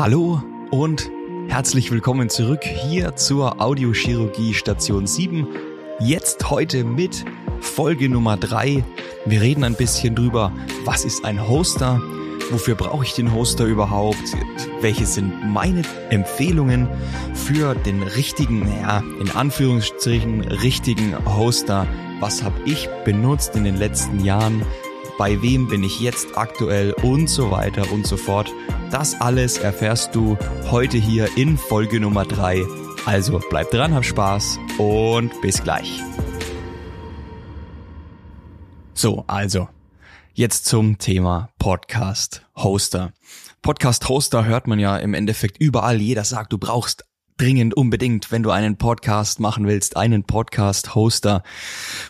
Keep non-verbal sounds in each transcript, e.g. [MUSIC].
Hallo und herzlich willkommen zurück hier zur Audiochirurgie Station 7. Jetzt heute mit Folge Nummer 3. Wir reden ein bisschen drüber, was ist ein Hoster, wofür brauche ich den Hoster überhaupt, welche sind meine Empfehlungen für den richtigen, naja, in Anführungsstrichen richtigen Hoster, was habe ich benutzt in den letzten Jahren, bei wem bin ich jetzt aktuell und so weiter und so fort. Das alles erfährst du heute hier in Folge Nummer 3. Also bleib dran, hab Spaß und bis gleich. So, also, jetzt zum Thema Podcast Hoster. Podcast Hoster hört man ja im Endeffekt überall. Jeder sagt, du brauchst dringend unbedingt, wenn du einen Podcast machen willst, einen Podcast-Hoster.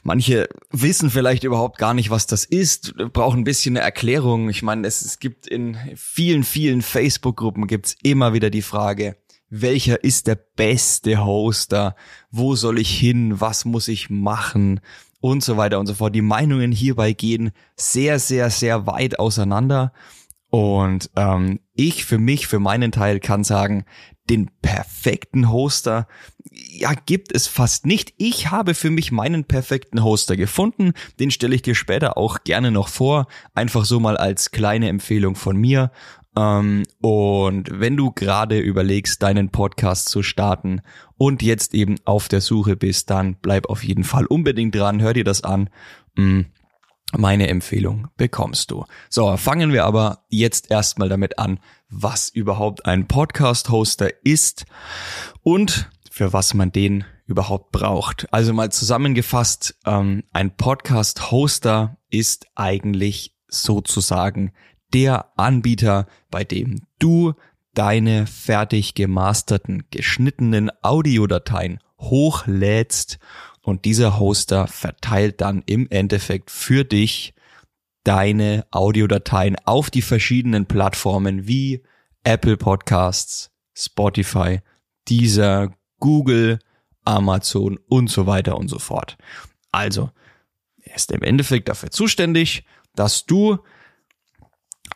Manche wissen vielleicht überhaupt gar nicht, was das ist, brauchen ein bisschen eine Erklärung. Ich meine, es, es gibt in vielen, vielen Facebook-Gruppen gibt's immer wieder die Frage, welcher ist der beste Hoster? Wo soll ich hin? Was muss ich machen? Und so weiter und so fort. Die Meinungen hierbei gehen sehr, sehr, sehr weit auseinander. Und ähm, ich für mich, für meinen Teil kann sagen, den perfekten Hoster, ja, gibt es fast nicht. Ich habe für mich meinen perfekten Hoster gefunden. Den stelle ich dir später auch gerne noch vor. Einfach so mal als kleine Empfehlung von mir. Ähm, und wenn du gerade überlegst, deinen Podcast zu starten und jetzt eben auf der Suche bist, dann bleib auf jeden Fall unbedingt dran, hör dir das an. Meine Empfehlung bekommst du. So, fangen wir aber jetzt erstmal damit an, was überhaupt ein Podcast-Hoster ist und für was man den überhaupt braucht. Also mal zusammengefasst, ähm, ein Podcast-Hoster ist eigentlich sozusagen der Anbieter, bei dem du deine fertig gemasterten, geschnittenen Audiodateien hochlädst und dieser Hoster verteilt dann im Endeffekt für dich deine Audiodateien auf die verschiedenen Plattformen wie Apple Podcasts, Spotify, Deezer, Google, Amazon und so weiter und so fort. Also, er ist im Endeffekt dafür zuständig, dass du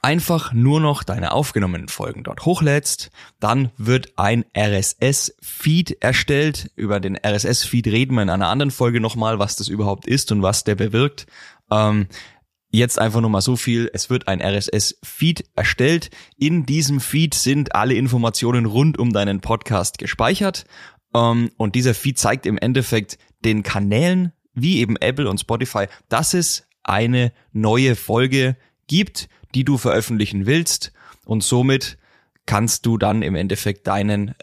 einfach nur noch deine aufgenommenen Folgen dort hochlädst, dann wird ein RSS-Feed erstellt. Über den RSS-Feed reden wir in einer anderen Folge nochmal, was das überhaupt ist und was der bewirkt. Ähm, jetzt einfach nur mal so viel. Es wird ein RSS-Feed erstellt. In diesem Feed sind alle Informationen rund um deinen Podcast gespeichert. Ähm, und dieser Feed zeigt im Endeffekt den Kanälen, wie eben Apple und Spotify, dass es eine neue Folge gibt, die du veröffentlichen willst und somit kannst du dann im Endeffekt deinen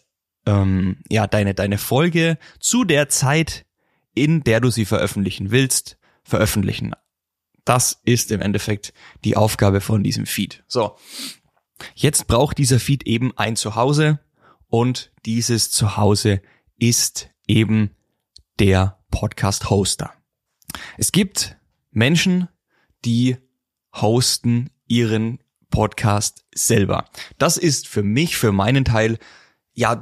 ähm, ja deine deine Folge zu der Zeit, in der du sie veröffentlichen willst, veröffentlichen. Das ist im Endeffekt die Aufgabe von diesem Feed. So, jetzt braucht dieser Feed eben ein Zuhause und dieses Zuhause ist eben der Podcast-Hoster. Es gibt Menschen, die hosten ihren Podcast selber. Das ist für mich, für meinen Teil, ja,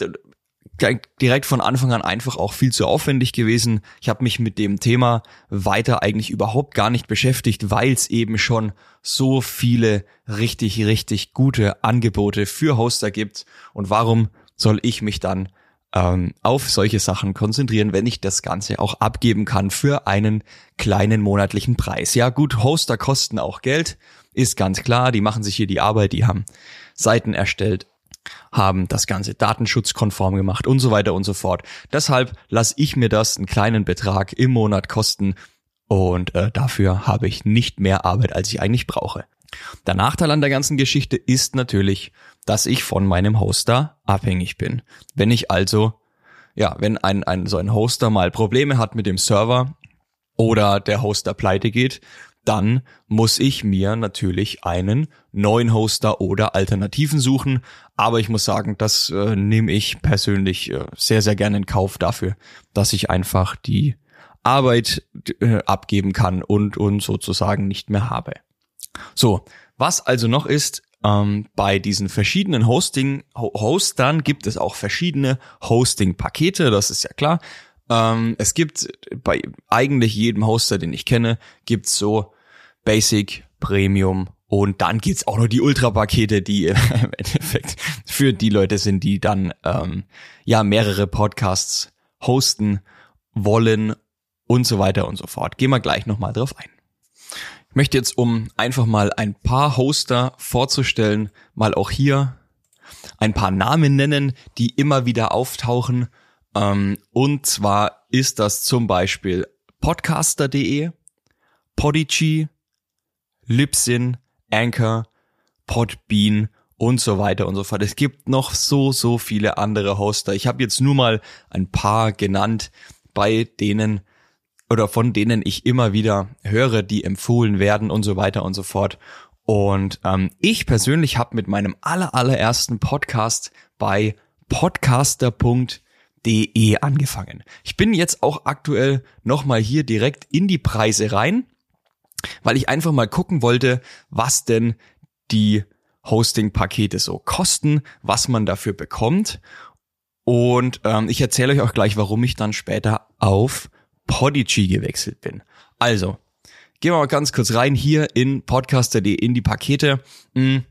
direkt von Anfang an einfach auch viel zu aufwendig gewesen. Ich habe mich mit dem Thema weiter eigentlich überhaupt gar nicht beschäftigt, weil es eben schon so viele richtig, richtig gute Angebote für Hoster gibt. Und warum soll ich mich dann ähm, auf solche Sachen konzentrieren, wenn ich das Ganze auch abgeben kann für einen kleinen monatlichen Preis. Ja gut, Hoster kosten auch Geld, ist ganz klar, die machen sich hier die Arbeit, die haben Seiten erstellt, haben das Ganze datenschutzkonform gemacht und so weiter und so fort. Deshalb lasse ich mir das einen kleinen Betrag im Monat kosten und äh, dafür habe ich nicht mehr Arbeit, als ich eigentlich brauche. Der Nachteil an der ganzen Geschichte ist natürlich, dass ich von meinem Hoster abhängig bin. Wenn ich also, ja, wenn ein, ein so ein Hoster mal Probleme hat mit dem Server oder der Hoster pleite geht, dann muss ich mir natürlich einen neuen Hoster oder Alternativen suchen. Aber ich muss sagen, das äh, nehme ich persönlich äh, sehr, sehr gerne in Kauf dafür, dass ich einfach die Arbeit äh, abgeben kann und, und sozusagen nicht mehr habe. So, was also noch ist, ähm, bei diesen verschiedenen Hosting Hostern gibt es auch verschiedene Hosting-Pakete, das ist ja klar. Ähm, es gibt bei eigentlich jedem Hoster, den ich kenne, gibt's so Basic, Premium und dann gibt's auch noch die Ultra-Pakete, die [LAUGHS] im Endeffekt für die Leute sind, die dann ähm, ja mehrere Podcasts hosten wollen und so weiter und so fort. Gehen wir gleich nochmal drauf ein. Ich möchte jetzt, um einfach mal ein paar Hoster vorzustellen, mal auch hier ein paar Namen nennen, die immer wieder auftauchen. Ähm, und zwar ist das zum Beispiel podcaster.de, Podigy, Libsyn, Anchor, Podbean und so weiter und so fort. Es gibt noch so, so viele andere Hoster. Ich habe jetzt nur mal ein paar genannt, bei denen oder von denen ich immer wieder höre, die empfohlen werden und so weiter und so fort. Und ähm, ich persönlich habe mit meinem aller, allerersten Podcast bei podcaster.de angefangen. Ich bin jetzt auch aktuell nochmal hier direkt in die Preise rein, weil ich einfach mal gucken wollte, was denn die Hosting-Pakete so kosten, was man dafür bekommt. Und ähm, ich erzähle euch auch gleich, warum ich dann später auf Podigy gewechselt bin. Also, gehen wir mal ganz kurz rein hier in podcaster.de in die Pakete. Hm.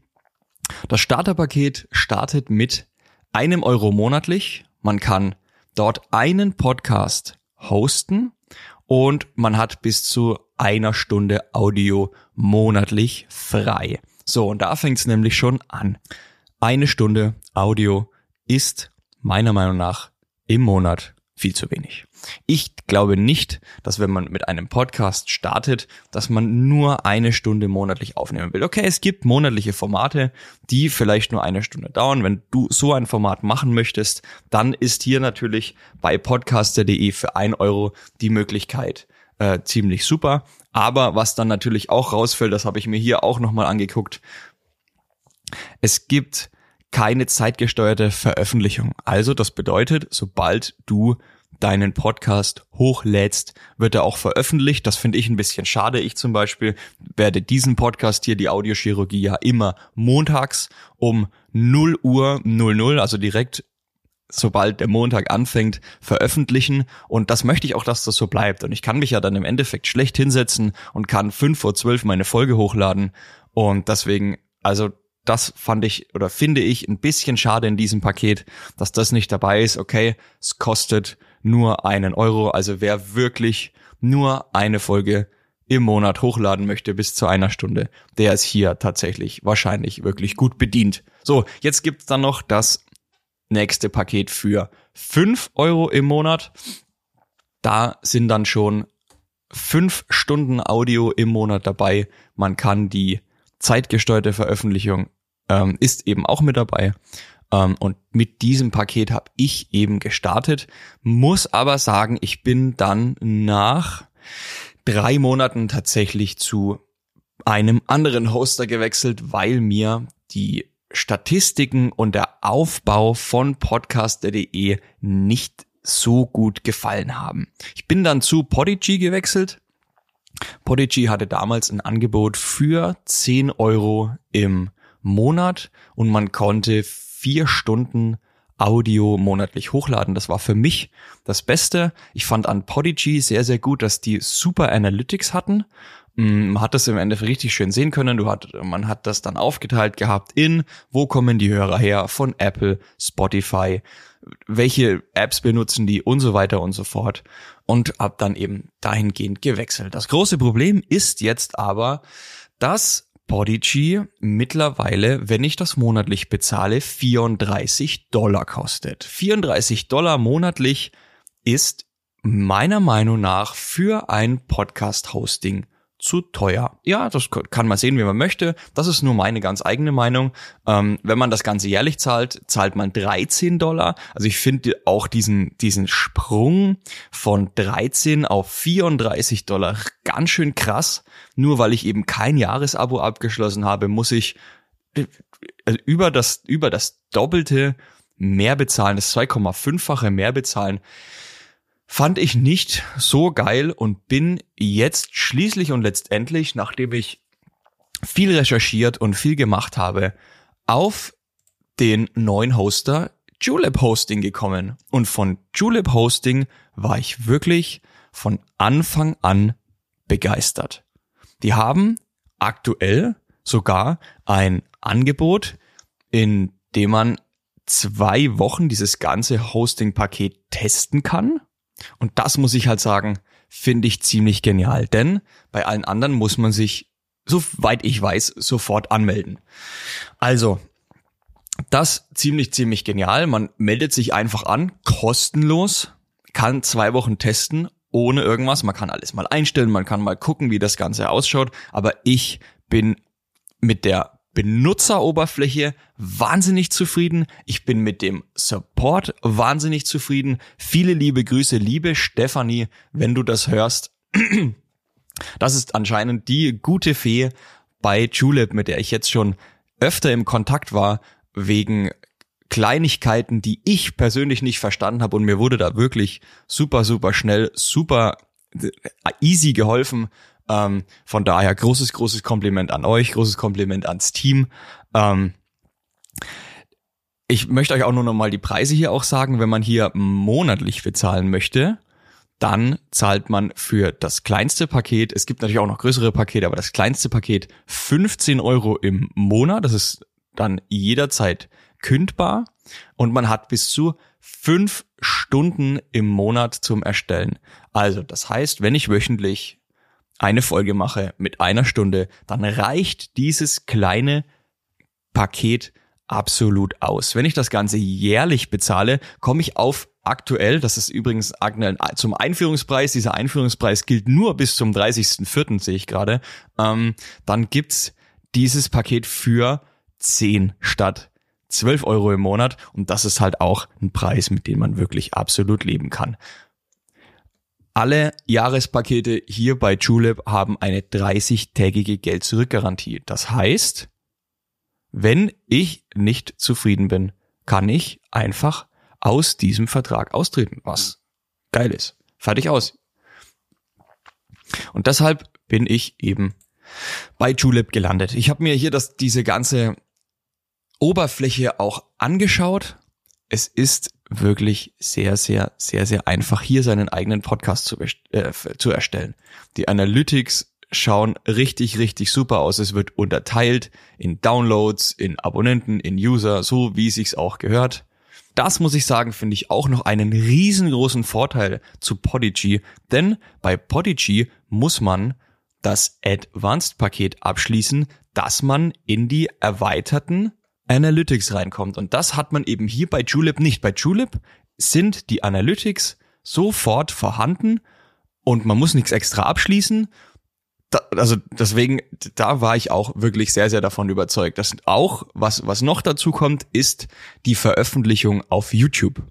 Das Starterpaket startet mit einem Euro monatlich. Man kann dort einen Podcast hosten und man hat bis zu einer Stunde Audio monatlich frei. So, und da fängt es nämlich schon an. Eine Stunde Audio ist meiner Meinung nach im Monat viel zu wenig. Ich glaube nicht, dass wenn man mit einem Podcast startet, dass man nur eine Stunde monatlich aufnehmen will. Okay, es gibt monatliche Formate, die vielleicht nur eine Stunde dauern. Wenn du so ein Format machen möchtest, dann ist hier natürlich bei podcaster.de für ein Euro die Möglichkeit äh, ziemlich super. Aber was dann natürlich auch rausfällt, das habe ich mir hier auch nochmal angeguckt, es gibt keine zeitgesteuerte Veröffentlichung. Also das bedeutet, sobald du deinen Podcast hochlädst, wird er auch veröffentlicht. Das finde ich ein bisschen schade. Ich zum Beispiel werde diesen Podcast hier, die Audiochirurgie, ja immer montags um 0 Uhr 00, also direkt sobald der Montag anfängt, veröffentlichen. Und das möchte ich auch, dass das so bleibt. Und ich kann mich ja dann im Endeffekt schlecht hinsetzen und kann fünf vor zwölf meine Folge hochladen. Und deswegen, also das fand ich oder finde ich ein bisschen schade in diesem Paket, dass das nicht dabei ist. Okay, es kostet nur einen Euro. Also wer wirklich nur eine Folge im Monat hochladen möchte bis zu einer Stunde, der ist hier tatsächlich wahrscheinlich wirklich gut bedient. So, jetzt gibt's dann noch das nächste Paket für fünf Euro im Monat. Da sind dann schon fünf Stunden Audio im Monat dabei. Man kann die zeitgesteuerte Veröffentlichung ähm, ist eben auch mit dabei. Ähm, und mit diesem Paket habe ich eben gestartet, muss aber sagen, ich bin dann nach drei Monaten tatsächlich zu einem anderen Hoster gewechselt, weil mir die Statistiken und der Aufbau von podcaster.de nicht so gut gefallen haben. Ich bin dann zu Podigy gewechselt. Podigy hatte damals ein Angebot für 10 Euro im Monat und man konnte vier Stunden Audio monatlich hochladen. Das war für mich das Beste. Ich fand an Podigy sehr, sehr gut, dass die super Analytics hatten. Mm, man hat das im Endeffekt richtig schön sehen können. Du hat, man hat das dann aufgeteilt gehabt in, wo kommen die Hörer her? Von Apple, Spotify, welche Apps benutzen die und so weiter und so fort. Und hab dann eben dahingehend gewechselt. Das große Problem ist jetzt aber, dass Podigy mittlerweile, wenn ich das monatlich bezahle, 34 Dollar kostet. 34 Dollar monatlich ist meiner Meinung nach für ein Podcast-Hosting zu teuer. Ja, das kann man sehen, wie man möchte. Das ist nur meine ganz eigene Meinung. Ähm, wenn man das Ganze jährlich zahlt, zahlt man 13 Dollar. Also ich finde auch diesen, diesen Sprung von 13 auf 34 Dollar ganz schön krass. Nur weil ich eben kein Jahresabo abgeschlossen habe, muss ich also über das, über das Doppelte mehr bezahlen, das 2,5-fache mehr bezahlen fand ich nicht so geil und bin jetzt schließlich und letztendlich, nachdem ich viel recherchiert und viel gemacht habe, auf den neuen Hoster Julep Hosting gekommen. Und von Julep Hosting war ich wirklich von Anfang an begeistert. Die haben aktuell sogar ein Angebot, in dem man zwei Wochen dieses ganze Hosting-Paket testen kann. Und das muss ich halt sagen, finde ich ziemlich genial. Denn bei allen anderen muss man sich, soweit ich weiß, sofort anmelden. Also, das ziemlich, ziemlich genial. Man meldet sich einfach an, kostenlos, kann zwei Wochen testen, ohne irgendwas. Man kann alles mal einstellen, man kann mal gucken, wie das Ganze ausschaut. Aber ich bin mit der Benutzeroberfläche wahnsinnig zufrieden. Ich bin mit dem Support wahnsinnig zufrieden. Viele liebe Grüße, liebe Stefanie, wenn du das hörst. [CLEARS THROAT] Das ist anscheinend die gute Fee bei Julep, mit der ich jetzt schon öfter im Kontakt war, wegen Kleinigkeiten, die ich persönlich nicht verstanden habe und mir wurde da wirklich super, super schnell, super äh, easy geholfen. Ähm, von daher großes, großes Kompliment an euch, großes Kompliment ans Team. Ähm, ich möchte euch auch nur noch mal die Preise hier auch sagen, wenn man hier monatlich bezahlen möchte, dann zahlt man für das kleinste Paket, es gibt natürlich auch noch größere Pakete, aber das kleinste Paket 15 Euro im Monat, das ist dann jederzeit kündbar und man hat bis zu fünf Stunden im Monat zum Erstellen. Also das heißt, wenn ich wöchentlich eine Folge mache mit einer Stunde, dann reicht dieses kleine Paket absolut aus. Wenn ich das Ganze jährlich bezahle, komme ich auf aktuell, das ist übrigens zum Einführungspreis, dieser Einführungspreis gilt nur bis zum 30.04., sehe ich gerade, ähm, dann gibt's dieses Paket für 10 statt 12 Euro im Monat und das ist halt auch ein Preis, mit dem man wirklich absolut leben kann. Alle Jahrespakete hier bei Julep haben eine 30-tägige Geld-Zurück-Garantie. Das heißt, wenn ich nicht zufrieden bin, kann ich einfach aus diesem Vertrag austreten, was geil ist. Fertig aus. Und deshalb bin ich eben bei Julep gelandet. Ich habe mir hier das, diese ganze Oberfläche auch angeschaut. Es ist wirklich sehr, sehr, sehr, sehr einfach, hier seinen eigenen Podcast zu, äh, zu erstellen. Die Analytics schauen richtig, richtig super aus. Es wird unterteilt in Downloads, in Abonnenten, in User, so wie es sich auch gehört. Das muss ich sagen, finde ich auch noch einen riesengroßen Vorteil zu Podigy, denn bei Podigy muss man das Advanced Paket abschließen, dass man in die erweiterten Analytics reinkommt. Und das hat man eben hier bei Julep nicht. Bei Julep sind die Analytics sofort vorhanden und man muss nichts extra abschließen. Da, also deswegen, da war ich auch wirklich sehr, sehr davon überzeugt. Das auch, was, was noch dazu kommt, ist die Veröffentlichung auf YouTube.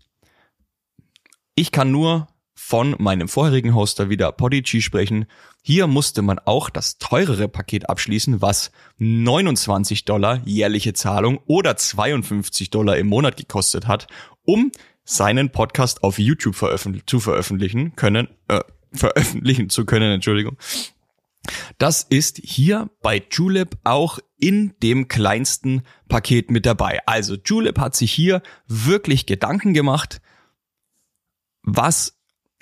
Ich kann nur von meinem vorherigen Hoster wieder Podigy sprechen. Hier musste man auch das teurere Paket abschließen, was 29 Dollar jährliche Zahlung oder 52 Dollar im Monat gekostet hat, um seinen Podcast auf YouTube veröffentlich zu veröffentlichen können, äh, veröffentlichen zu können, Entschuldigung. Das ist hier bei Julep auch in dem kleinsten Paket mit dabei. Also Julep hat sich hier wirklich Gedanken gemacht, was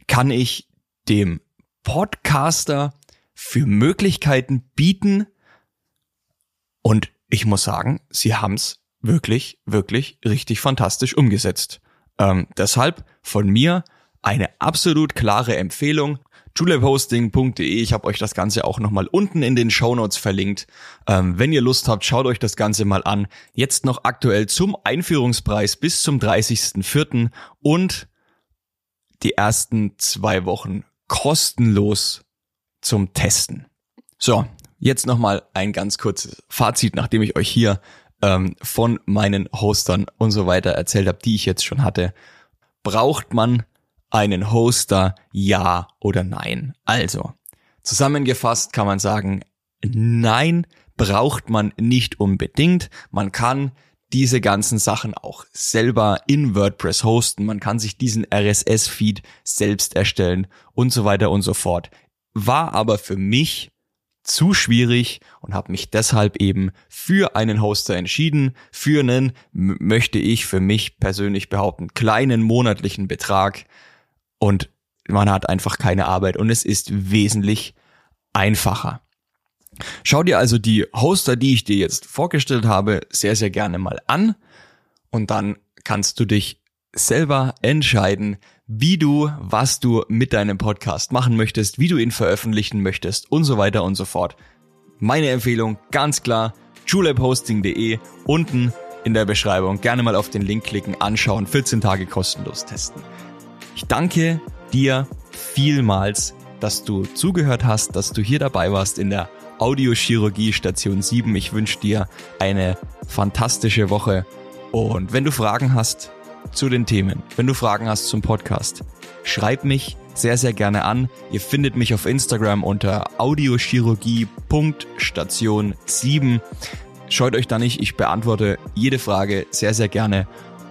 kann ich dem Podcaster für Möglichkeiten bieten? Und ich muss sagen, sie haben es wirklich, wirklich richtig fantastisch umgesetzt. Ähm, deshalb von mir eine absolut klare Empfehlung. julephosting.de. Ich habe euch das Ganze auch nochmal unten in den Show Notes verlinkt. Ähm, wenn ihr Lust habt, schaut euch das Ganze mal an. Jetzt noch aktuell zum Einführungspreis bis zum 30.04. und die ersten zwei Wochen kostenlos zum Testen. So, jetzt nochmal ein ganz kurzes Fazit, nachdem ich euch hier ähm, von meinen Hostern und so weiter erzählt habe, die ich jetzt schon hatte. Braucht man einen Hoster, ja oder nein? Also, zusammengefasst kann man sagen, nein, braucht man nicht unbedingt. Man kann diese ganzen Sachen auch selber in WordPress hosten. Man kann sich diesen RSS-Feed selbst erstellen und so weiter und so fort. War aber für mich zu schwierig und habe mich deshalb eben für einen Hoster entschieden, für einen, möchte ich für mich persönlich behaupten, kleinen monatlichen Betrag und man hat einfach keine Arbeit und es ist wesentlich einfacher. Schau dir also die Hoster, die ich dir jetzt vorgestellt habe, sehr, sehr gerne mal an. Und dann kannst du dich selber entscheiden, wie du, was du mit deinem Podcast machen möchtest, wie du ihn veröffentlichen möchtest und so weiter und so fort. Meine Empfehlung ganz klar, julebhosting.de unten in der Beschreibung. Gerne mal auf den Link klicken, anschauen, 14 Tage kostenlos testen. Ich danke dir vielmals, dass du zugehört hast, dass du hier dabei warst in der Audiochirurgie Station 7. Ich wünsche dir eine fantastische Woche. Und wenn du Fragen hast zu den Themen, wenn du Fragen hast zum Podcast, schreib mich sehr, sehr gerne an. Ihr findet mich auf Instagram unter audiochirurgie.station 7. Scheut euch da nicht, ich beantworte jede Frage sehr, sehr gerne.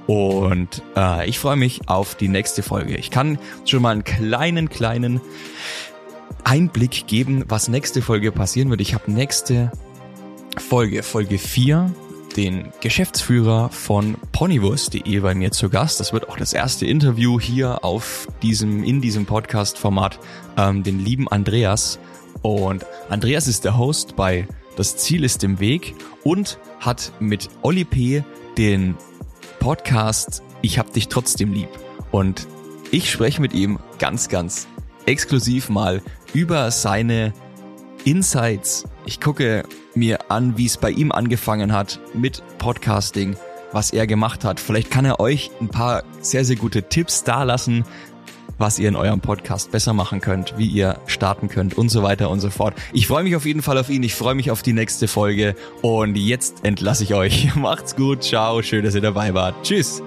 Und äh, ich freue mich auf die nächste Folge. Ich kann schon mal einen kleinen, kleinen Einblick geben, was nächste Folge passieren wird. Ich habe nächste Folge, Folge 4, den Geschäftsführer von Ponywurst.de bei mir zu Gast. Das wird auch das erste Interview hier auf diesem, in diesem Podcast-Format, ähm, den lieben Andreas. Und Andreas ist der Host bei Das Ziel ist im Weg und hat mit Oli P. den Podcast Ich hab dich trotzdem lieb. Und ich spreche mit ihm ganz, ganz exklusiv mal über seine Insights. Ich gucke mir an, wie es bei ihm angefangen hat mit Podcasting, was er gemacht hat. Vielleicht kann er euch ein paar sehr, sehr gute Tipps dalassen, was ihr in eurem Podcast besser machen könnt, wie ihr starten könnt und so weiter und so fort. Ich freue mich auf jeden Fall auf ihn. Ich freue mich auf die nächste Folge und jetzt entlasse ich euch. [LAUGHS] Macht's gut. Ciao. Schön, dass ihr dabei wart. Tschüss.